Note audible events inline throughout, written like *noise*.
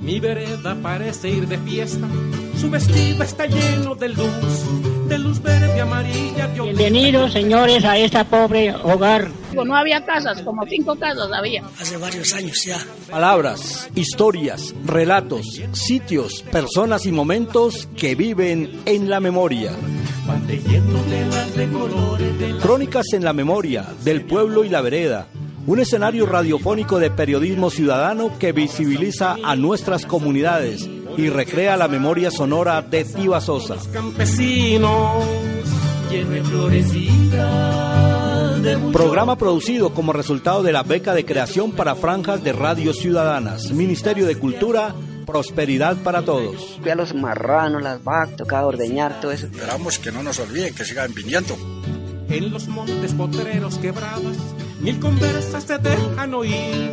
Mi vereda parece ir de fiesta, su vestido está lleno de luz, de luz verde, amarilla, Bienvenidos, señores, a esta pobre hogar. No había casas, como cinco casas había. Hace varios años ya. Palabras, historias, relatos, sitios, personas y momentos que viven en la memoria. Crónicas en la memoria del pueblo y la vereda un escenario radiofónico de periodismo ciudadano que visibiliza a nuestras comunidades y recrea la memoria sonora de Tiva Sosa. Programa producido como resultado de la beca de creación para franjas de radios ciudadanas, Ministerio de Cultura, Prosperidad para Todos. A los marranos, las vacas, tocaba ordeñar todo eso. Esperamos que no nos olviden, que sigan viniendo. En los montes potreros quebradas, mil conversas se dejan oír.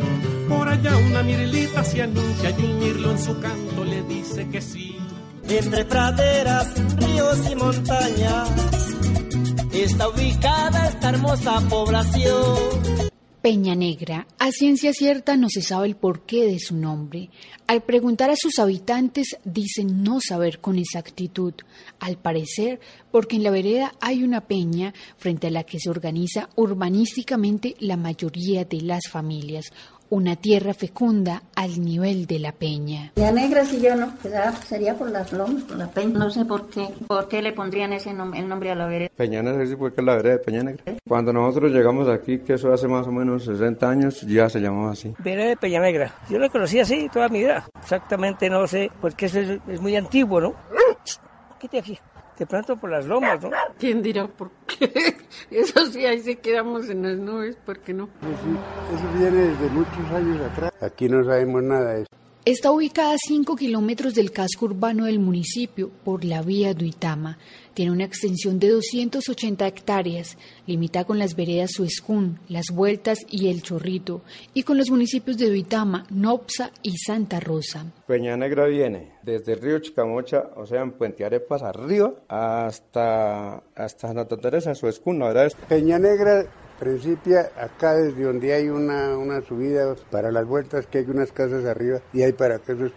Por allá una mirilita se anuncia y un mirlo en su canto le dice que sí. Entre praderas, ríos y montañas está ubicada esta hermosa población. Peña Negra, a ciencia cierta no se sabe el porqué de su nombre. Al preguntar a sus habitantes dicen no saber con exactitud. Al parecer, porque en la vereda hay una peña frente a la que se organiza urbanísticamente la mayoría de las familias, una tierra fecunda al nivel de la peña. La negra si yo no, sería por las lomas, por la peña. No sé por qué, por qué le pondrían ese el nombre a la vereda. Peña Negra, sí, porque es la vereda de Peña Negra. Cuando nosotros llegamos aquí, que eso hace más o menos 60 años, ya se llamaba así. Vereda de Peña Negra. Yo la conocí así toda mi vida. Exactamente no sé, porque eso es, es muy antiguo, ¿no? ¿Qué te aquí? De pronto por las lomas, ¿no? ¿Quién dirá por qué? *laughs* Eso sí, ahí se quedamos en las nubes, ¿por qué no? eso viene desde muchos años atrás. Aquí no sabemos nada de eso. Está ubicada a 5 kilómetros del casco urbano del municipio por la vía Duitama. Tiene una extensión de 280 hectáreas. Limita con las veredas Suescún, Las Vueltas y El Chorrito, y con los municipios de Duitama, Nopsa y Santa Rosa. Peña Negra viene desde el río Chicamocha, o sea, en Puente Arepas arriba, hasta, hasta Santa Teresa, Suescún, la verdad es... Peña Negra principia acá desde donde hay una, una subida para las vueltas que hay unas casas arriba y hay para que eso es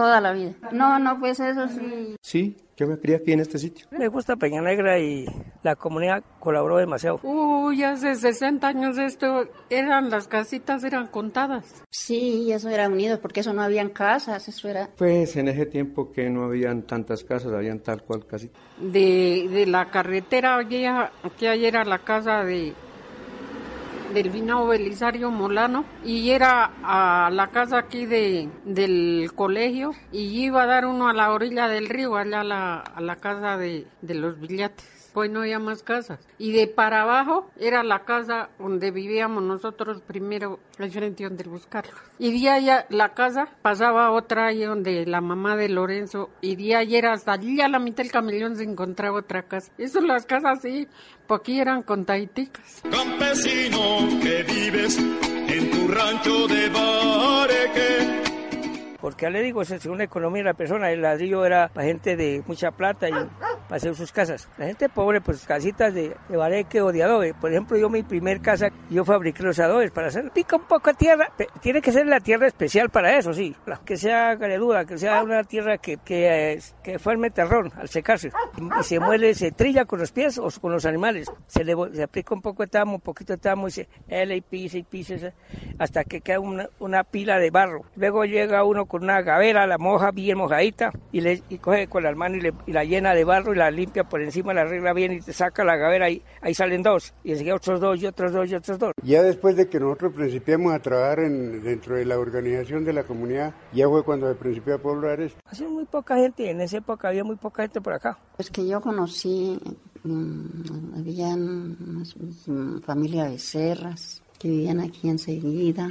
Toda la vida. No, no, pues eso sí. Sí, yo me crié aquí en este sitio. Me gusta Peña Negra y la comunidad colaboró demasiado. Uy, hace 60 años esto, eran las casitas, eran contadas. Sí, eso era unido, porque eso no habían casas, eso era... Pues en ese tiempo que no habían tantas casas, habían tal cual casi. De, de la carretera, aquí ayer era la casa de del vino Belisario Molano y era a la casa aquí de, del colegio y iba a dar uno a la orilla del río, allá a la, a la casa de, de los billates pues no había más casas. Y de para abajo era la casa donde vivíamos nosotros primero, al frente donde buscarlo. Y de allá la casa pasaba otra ahí donde la mamá de Lorenzo, y de ayer hasta allí a la mitad del camellón se encontraba otra casa. Eso las casas sí, aquí eran con taiticas. Campesino que vives en tu rancho de Bareque porque ya le digo, según la economía de la persona, el ladrillo era para gente de mucha plata y para hacer sus casas. La gente pobre, pues casitas de, de bareque o de adobe. Por ejemplo, yo mi primer casa, yo fabriqué los adobes para hacer, pica un poco de tierra, tiene que ser la tierra especial para eso, sí, que sea gareduda, que sea una tierra que, que, que forme terrón al secarse. Y, se muele, se trilla con los pies o con los animales. Se le se aplica un poco de tamo, un poquito de tamo y se L y pisa y pisa hasta que queda una, una pila de barro. Luego llega uno con una gavera, la moja bien mojadita y, le, y coge con la mano y, le, y, la llena de barro y la limpia por encima, la arregla bien y te saca la gavera y ahí salen dos. Y enseguida otros dos y otros dos y otros dos. Ya después de que nosotros principiamos a trabajar en, dentro de la organización de la comunidad, ya fue cuando se principió a poblar esto. Hacía muy poca gente, en esa época había muy poca gente por acá. Es que yo conocí, mmm, había una familia de serras que vivían aquí enseguida,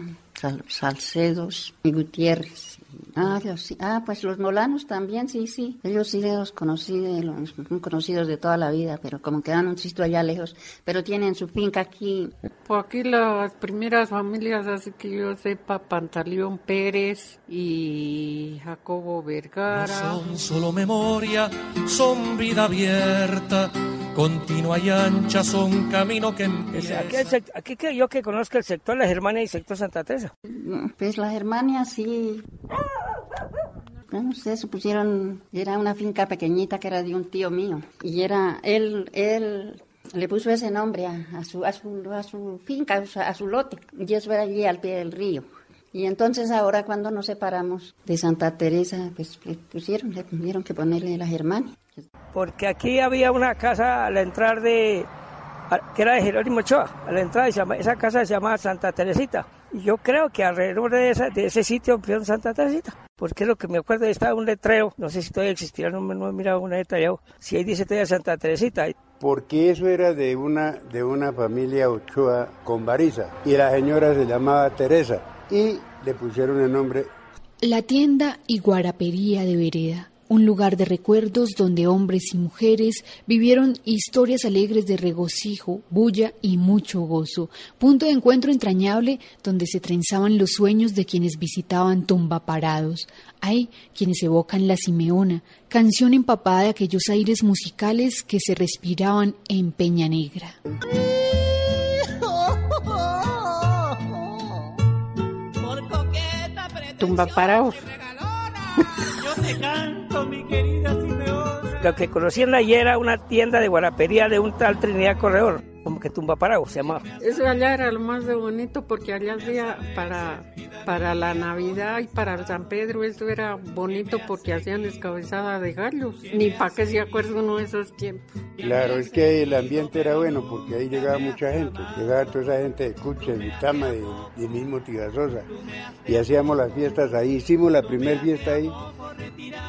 Salcedos y Gutiérrez. Ah, sí. ah, pues los molanos también, sí, sí. Ellos sí los conocí, los conocidos de toda la vida, pero como quedan un sitio allá lejos, pero tienen su finca aquí. Pues aquí las primeras familias, así que yo sepa, Pantaleón Pérez y Jacobo Vergara. No son solo memoria, son vida abierta continua y ancha son camino que empieza. Aquí, aquí que yo que conozco el sector La Germania y el sector Santa Teresa. Pues La Germania sí. No sé, supusieron, era una finca pequeñita que era de un tío mío. Y era, él, él le puso ese nombre a, su, a, su, a su finca, a su lote. Y eso era allí al pie del río. Y entonces ahora cuando nos separamos de Santa Teresa, pues le pusieron, le tuvieron que ponerle la Germania. Porque aquí había una casa a la entrada de, que era de Jerónimo Ochoa, a la entrada, esa casa se llamaba Santa Teresita. Y yo creo que alrededor de, de ese sitio ampliaron Santa Teresita. Porque lo que me acuerdo estaba un letrero, no sé si todavía existirá, no, me he mirado una detallado, si ahí dice todavía Santa Teresita. Porque eso era de una, de una familia Ochoa con Bariza, y la señora se llamaba Teresa, y le pusieron el nombre. La tienda y guarapería de Vereda un lugar de recuerdos donde hombres y mujeres vivieron historias alegres de regocijo, bulla y mucho gozo, punto de encuentro entrañable donde se trenzaban los sueños de quienes visitaban tumba parados. Hay quienes evocan la Simeona, canción empapada de aquellos aires musicales que se respiraban en Peña Negra. *laughs* Tumba parados. Lo que conocí en la era una tienda de guarapería de un tal Trinidad Corredor como que tumba parado se llamaba. Eso allá era lo más de bonito porque allá hacía para, para la Navidad y para el San Pedro, eso era bonito porque hacían descabezada de gallos. Ni para que se acuerde uno de esos tiempos. Claro, es que el ambiente era bueno porque ahí llegaba mucha gente, llegaba toda esa gente de Cuche, de Vitama, de, de mismo Tigasosa. Y hacíamos las fiestas ahí, hicimos la primera fiesta ahí,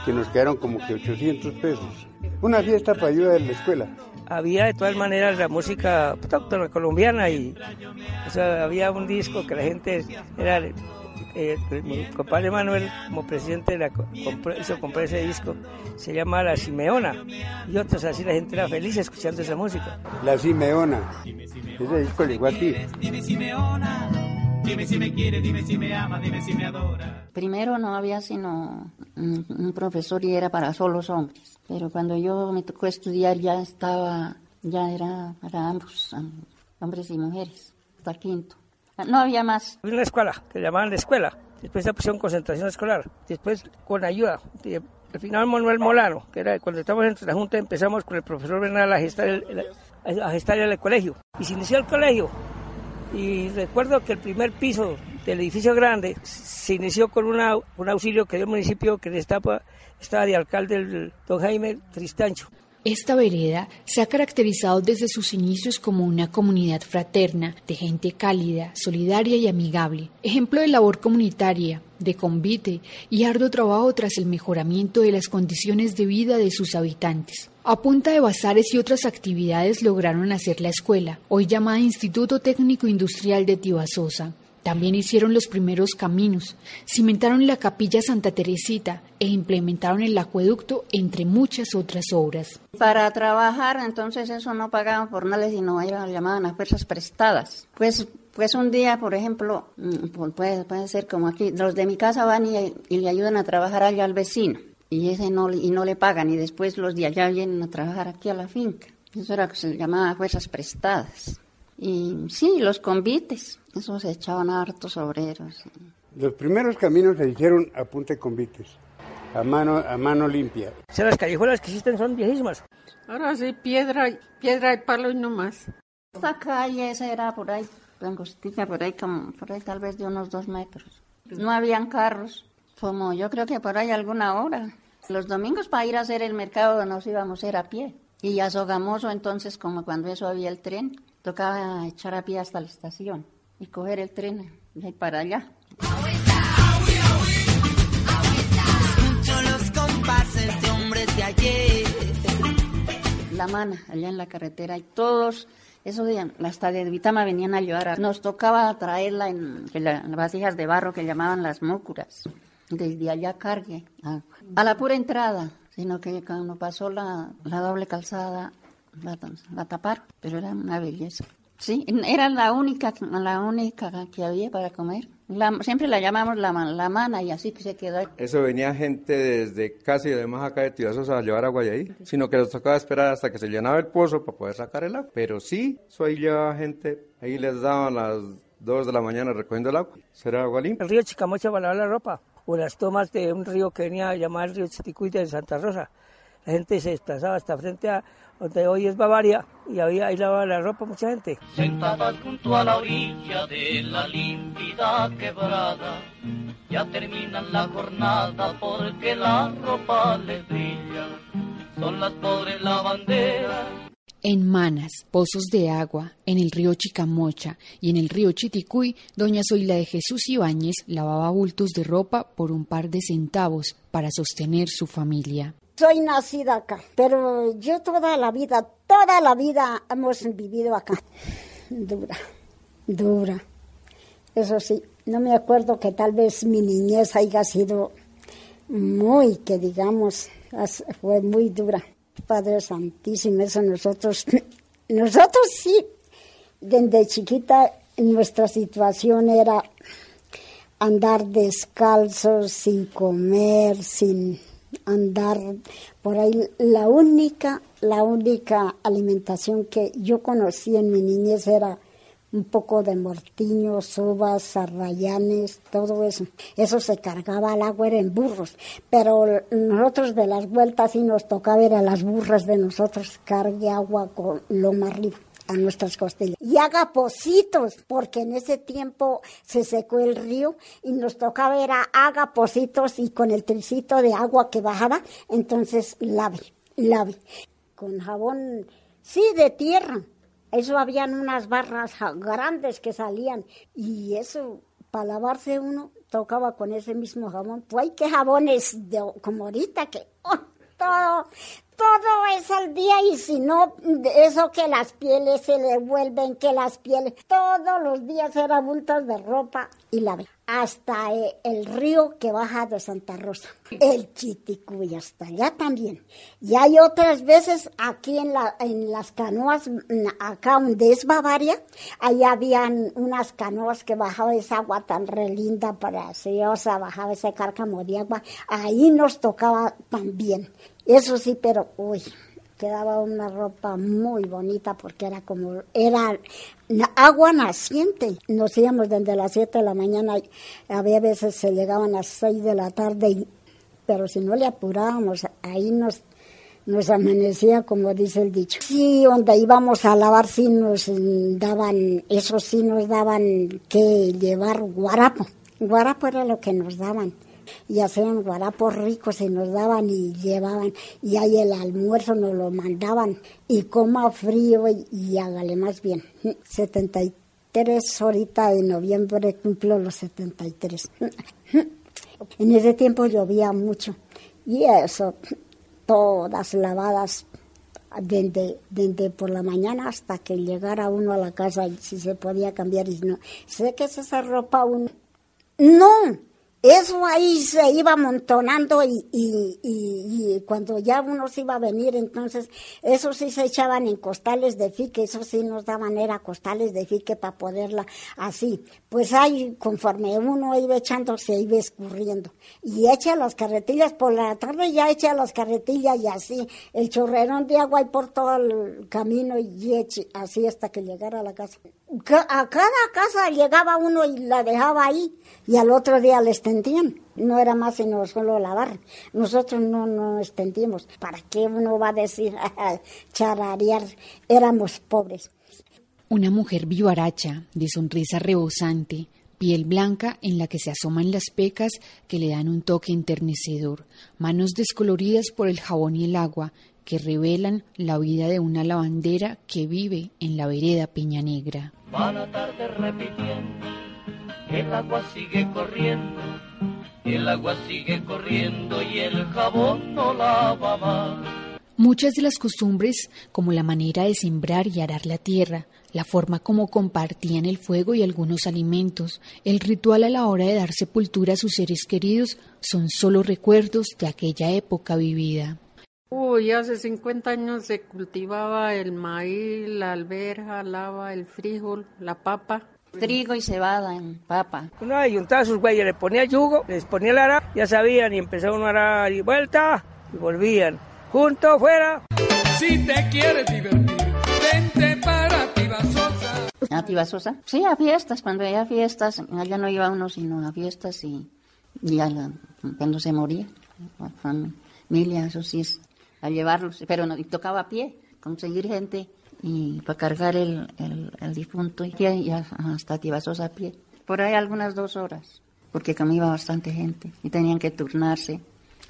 que nos quedaron como que 800 pesos. Una fiesta para ayuda de la escuela había de todas maneras la música autóctona colombiana y había un disco que la gente era eh, mi compadre Manuel como presidente la, hizo comprar ese disco se llama La Simeona y otros así la gente era feliz escuchando esa música. La Simeona. Ese disco le igual a ti. Dime Simeona Dime si me quiere, dime si me ama, dime si me adora. Primero no había sino un profesor y era para solos hombres pero cuando yo me tocó estudiar ya estaba, ya era para ambos, hombres y mujeres, hasta quinto. No había más. Había una escuela, que llamaban la escuela, después se pusieron concentración escolar, después con ayuda. Al final Manuel Molano, que era cuando estábamos en la Junta, empezamos con el profesor Bernal a gestar el, a gestar el colegio. Y se inició el colegio. Y recuerdo que el primer piso del edificio grande se inició con un auxilio que dio el municipio que destapa estaba de alcalde don Jaime Tristancho. Esta vereda se ha caracterizado desde sus inicios como una comunidad fraterna, de gente cálida, solidaria y amigable, ejemplo de labor comunitaria, de convite y arduo trabajo tras el mejoramiento de las condiciones de vida de sus habitantes. A punta de bazares y otras actividades lograron hacer la escuela, hoy llamada Instituto Técnico Industrial de Tibasosa, también hicieron los primeros caminos, cimentaron la capilla Santa Teresita e implementaron el acueducto, entre muchas otras obras. Para trabajar, entonces eso no pagaban por nada, sino llamaban a fuerzas prestadas. Pues, pues un día, por ejemplo, mm, puede, puede ser como aquí, los de mi casa van y, y le ayudan a trabajar allá al vecino, y ese no, y no le pagan, y después los de allá vienen a trabajar aquí a la finca. Eso era lo que se llamaba fuerzas prestadas. Y sí, los convites, eso se echaban hartos obreros. Los primeros caminos se hicieron a punta de convites, a mano, a mano limpia. O sea, las callejuelas que existen son viejísimas. Ahora sí, piedra, piedra y palo y no más. Esta calle esa era por ahí, angostica, por ahí, como, por ahí tal vez de unos dos metros. No habían carros, como yo creo que por ahí alguna hora. Los domingos para ir a hacer el mercado nos íbamos a ir a pie. Y a Sogamoso entonces, como cuando eso había el tren, Tocaba echar a pie hasta la estación y coger el tren de ahí para allá. los compases de hombres de ayer. La mana, allá en la carretera, y todos Eso de, hasta de Vitama venían a llevar. Nos tocaba traerla en, en las vasijas de barro que llamaban las mócuras. Desde allá cargue. A, a la pura entrada. Sino que cuando pasó la, la doble calzada, la, la taparon. Pero era una belleza. Sí, era la única, la única que había para comer. La, siempre la llamamos la, la mana y así que se quedó. Eso venía gente desde casi de más acá de Tibasos a llevar agua ahí, sino que nos tocaba esperar hasta que se llenaba el pozo para poder sacar el agua. Pero sí, eso ahí llevaba gente, ahí les daban las 2 de la mañana recogiendo el agua. ¿Será agua limpia? El río Chicamocha para lavar la ropa, o las tomas de un río que venía a llamar el río Chiticuy de Santa Rosa. La gente se desplazaba hasta frente a donde hoy es Bavaria, y había ahí lavaba la ropa mucha gente. Sentadas junto a la orilla de la límpida quebrada, ya terminan la jornada porque la ropa les brilla. Son las pobres lavanderas en Manas, pozos de agua, en el río Chicamocha y en el río Chiticuy, doña Zoila de Jesús Ibáñez lavaba bultos de ropa por un par de centavos para sostener su familia. Soy nacida acá, pero yo toda la vida, toda la vida hemos vivido acá. Dura, dura. Eso sí, no me acuerdo que tal vez mi niñez haya sido muy, que digamos, fue muy dura. Padre Santísimo, eso nosotros, *clears throat* nosotros sí, desde chiquita nuestra situación era andar descalzos, sin comer, sin andar por ahí. La única, la única alimentación que yo conocí en mi niñez era un poco de mortiños, uvas, arrayanes, todo eso. Eso se cargaba al agua, en burros. Pero nosotros de las vueltas sí nos tocaba ir a las burras de nosotros, cargue agua con lo más arriba a nuestras costillas. Y haga pocitos, porque en ese tiempo se secó el río y nos tocaba ver a haga pocitos y con el tricito de agua que bajaba, entonces lave, lave. Con jabón, sí, de tierra. Eso habían unas barras grandes que salían y eso, para lavarse uno, tocaba con ese mismo jabón. Pues hay que jabones de, como ahorita que oh, todo, todo es al día y si no, eso que las pieles se le vuelven, que las pieles, todos los días era bultos de ropa y la hasta eh, el río que baja de Santa Rosa, *laughs* el Chiticuy, hasta allá también. Y hay otras veces aquí en, la, en las canoas, mm, acá donde es Bavaria, allá habían unas canoas que bajaba esa agua tan relinda, preciosa, bajaba ese cárcamo de agua, ahí nos tocaba también. Eso sí, pero uy, quedaba una ropa muy bonita porque era como, era agua naciente. Nos íbamos desde las 7 de la mañana, había veces se llegaban a las 6 de la tarde, pero si no le apurábamos, ahí nos nos amanecía, como dice el dicho. Sí, donde íbamos a lavar, sí nos daban, eso sí nos daban que llevar guarapo. Guarapo era lo que nos daban y hacían guarapos ricos y nos daban y llevaban y ahí el almuerzo nos lo mandaban y coma frío y, hágale más bien. *laughs* 73 ahorita de noviembre cumplo los 73. *laughs* En ese tiempo llovía mucho y eso, *laughs* todas lavadas desde, desde, por la mañana hasta que llegara uno a la casa y si se podía cambiar y no. Sé que es esa ropa uno. No, eso ahí se iba amontonando y, y, y, cuando ya uno se iba a venir, entonces eso sí se echaban en costales de fique, eso sí nos daban era costales de fique para poderla así. Pues ahí conforme uno iba echando se iba escurriendo. Y echa las carretillas por la tarde, ya echa las carretillas y así, el chorrerón de agua y por todo el camino y eche, así hasta que llegara a la casa. A cada casa llegaba uno y la dejaba ahí y al otro día les no era más sino solo lavar. Nosotros no nos extendimos. ¿Para qué uno va a decir *laughs* chararear? Éramos pobres. Una mujer vivaracha, de sonrisa rebosante, piel blanca en la que se asoman las pecas que le dan un toque enternecedor, manos descoloridas por el jabón y el agua que revelan la vida de una lavandera que vive en la vereda Peña Negra. tarde repitiendo el agua sigue corriendo, el agua sigue corriendo y el jabón no lava más. Muchas de las costumbres, como la manera de sembrar y arar la tierra, la forma como compartían el fuego y algunos alimentos, el ritual a la hora de dar sepultura a sus seres queridos, son solo recuerdos de aquella época vivida. Uy, hace 50 años se cultivaba el maíz, la alberja, lava, el frijol, la papa. Trigo y cebada en papa. Uno ayuntaba a sus güeyes, le ponía yugo, les ponía el ara, ya sabían, y empezó uno a arar y vuelta, y volvían. Juntos, fuera. Si te quieres divertir, vente para Tibasosa. ¿A Tibasosa? Sí, a fiestas, cuando había fiestas, allá no iba uno sino a fiestas y, y la, cuando se moría, la familia, eso sí es, a llevarlos, pero no, y tocaba a pie, conseguir gente y para cargar el, el, el difunto y, y hasta Tibasosa a pie. Por ahí algunas dos horas, porque iba bastante gente y tenían que turnarse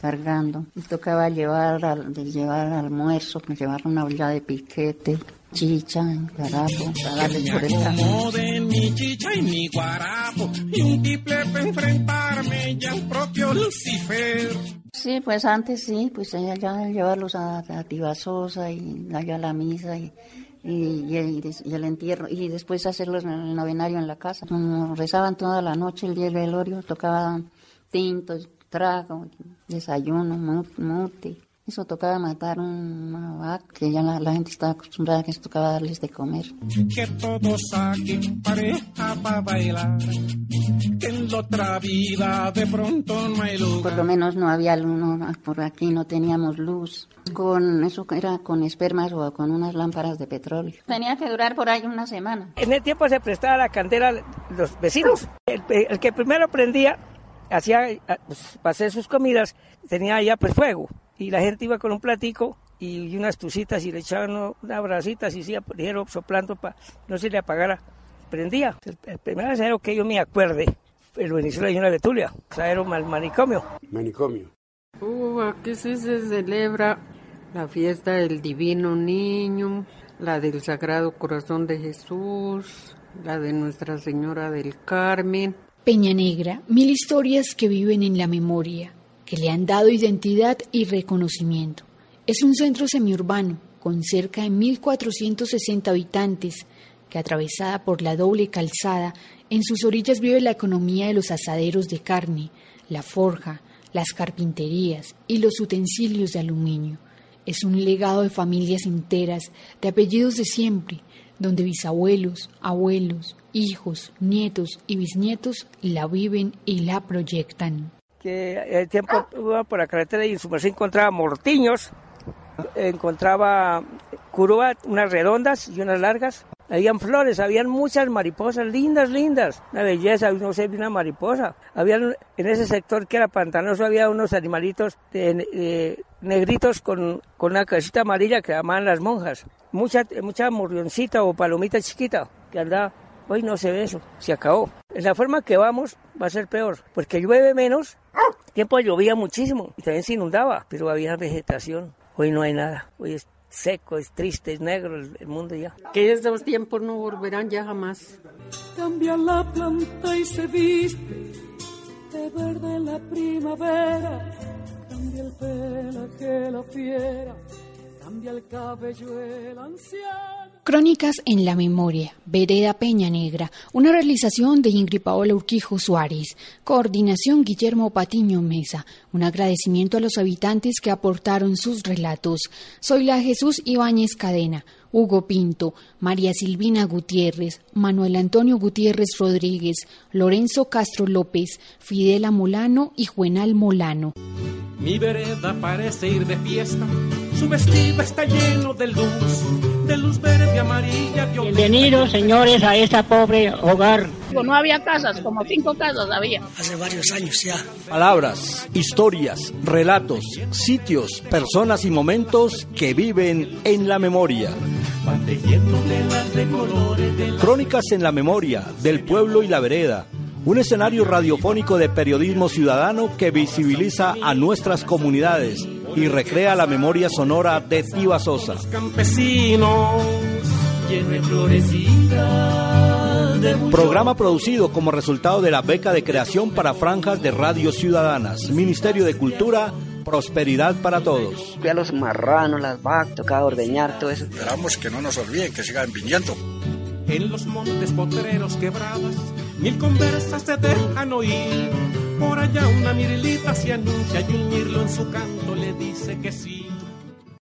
cargando. Y tocaba llevar, al, llevar almuerzo, llevar una olla de piquete, chicha, guarapo, para por camino. de mi chicha y mi guarapo, y un tiple para enfrentarme y al propio Lucifer. Sí, pues antes sí, pues allá llevarlos a, a Tibasosa y allá a la misa y, y, el entierro y después hacerlos en el novenario en la casa. Rezaban toda la noche el día del velorio, tocaban tintos, trago, desayuno, mute. Eso tocaba matar una vaca, que ya la, la, gente estaba acostumbrada a que eso tocaba darles de comer. Que todos saquen pareja para bailar, que en la otra vida de pronto no hay lugar. Por lo menos no había luz, por aquí no teníamos luz. Con eso era con espermas o con unas lámparas de petróleo. Tenía que durar por ahí una semana. En el tiempo se prestaba la candela los vecinos. El, el que primero prendía hacía, pues, para hacer sus comidas, tenía allá pues fuego. Y la gente iba con un platico y unas tucitas y le echaban unas brasitas y se dijeron soplando para no se le apagara. Prendía. El, el primer acero que yo me acuerde, lo inició la señora Betulia, o sea, era el manicomio. Manicomio. Uh, aquí sí se celebra la fiesta del Divino Niño, la del Sagrado Corazón de Jesús, la de Nuestra Señora del Carmen. Peña Negra, mil historias que viven en la memoria, que le han dado identidad y reconocimiento. Es un centro semiurbano con cerca de 1.460 habitantes, que atravesada por la doble calzada, en sus orillas vive la economía de los asaderos de carne, la forja, las carpinterías y los utensilios de aluminio. Es un legado de familias enteras, de apellidos de siempre, donde bisabuelos, abuelos, hijos, nietos y bisnietos la viven y la proyectan. Que el tiempo iba por la carretera y en su merced encontraba mortiños, encontraba curúa, unas redondas y unas largas. Habían flores, habían muchas mariposas, lindas, lindas. Una belleza, no sé, una mariposa. Habían, en ese sector que era pantanoso, había unos animalitos de, de, negritos con, con una casita amarilla que llamaban las monjas. Mucha, mucha morrioncita o palomita chiquita que andaba. Hoy no se ve eso, se acabó. En la forma que vamos va a ser peor, porque llueve menos, tiempo llovía muchísimo y también se inundaba, pero había vegetación. Hoy no hay nada, hoy es seco, es triste, es negro el, el, mundo ya. Que esos tiempos no volverán ya jamás. Cambia la planta y se viste de verde la primavera. Cambia el pelaje la fiera, cambia el cabello el anciano. Crónicas en la memoria, Vereda Peña Negra, una realización de Ingrid Paola Urquijo Suárez, coordinación Guillermo Patiño Mesa, un agradecimiento a los habitantes que aportaron sus relatos. Soy la Jesús Ibáñez Cadena, Hugo Pinto, María Silvina Gutiérrez, Manuel Antonio Gutiérrez Rodríguez, Lorenzo Castro López, Fidela Molano y Juenal Molano. Mi vereda parece ir de fiesta, su vestido está lleno de luz, de luz verde, amarilla, violeta. Bienvenidos, señores, a esta pobre hogar. No había casas, como cinco casas había. Hace varios años ya. Palabras, historias, relatos, sitios, personas y momentos que viven en la memoria. Crónicas en la memoria del pueblo y la vereda un escenario radiofónico de periodismo ciudadano que visibiliza a nuestras comunidades y recrea la memoria sonora de Tiva Sosa. Programa producido como resultado de la beca de creación para franjas de radio ciudadanas, Ministerio de Cultura, Prosperidad para todos. A los marranos, las vacas, tocaba ordeñar todo eso. Esperamos que no nos olviden, que sigan viniendo. En los montes potreros quebradas, mil conversas se dejan oír. Por allá una mirilita se anuncia y un mirlo en su canto le dice que sí.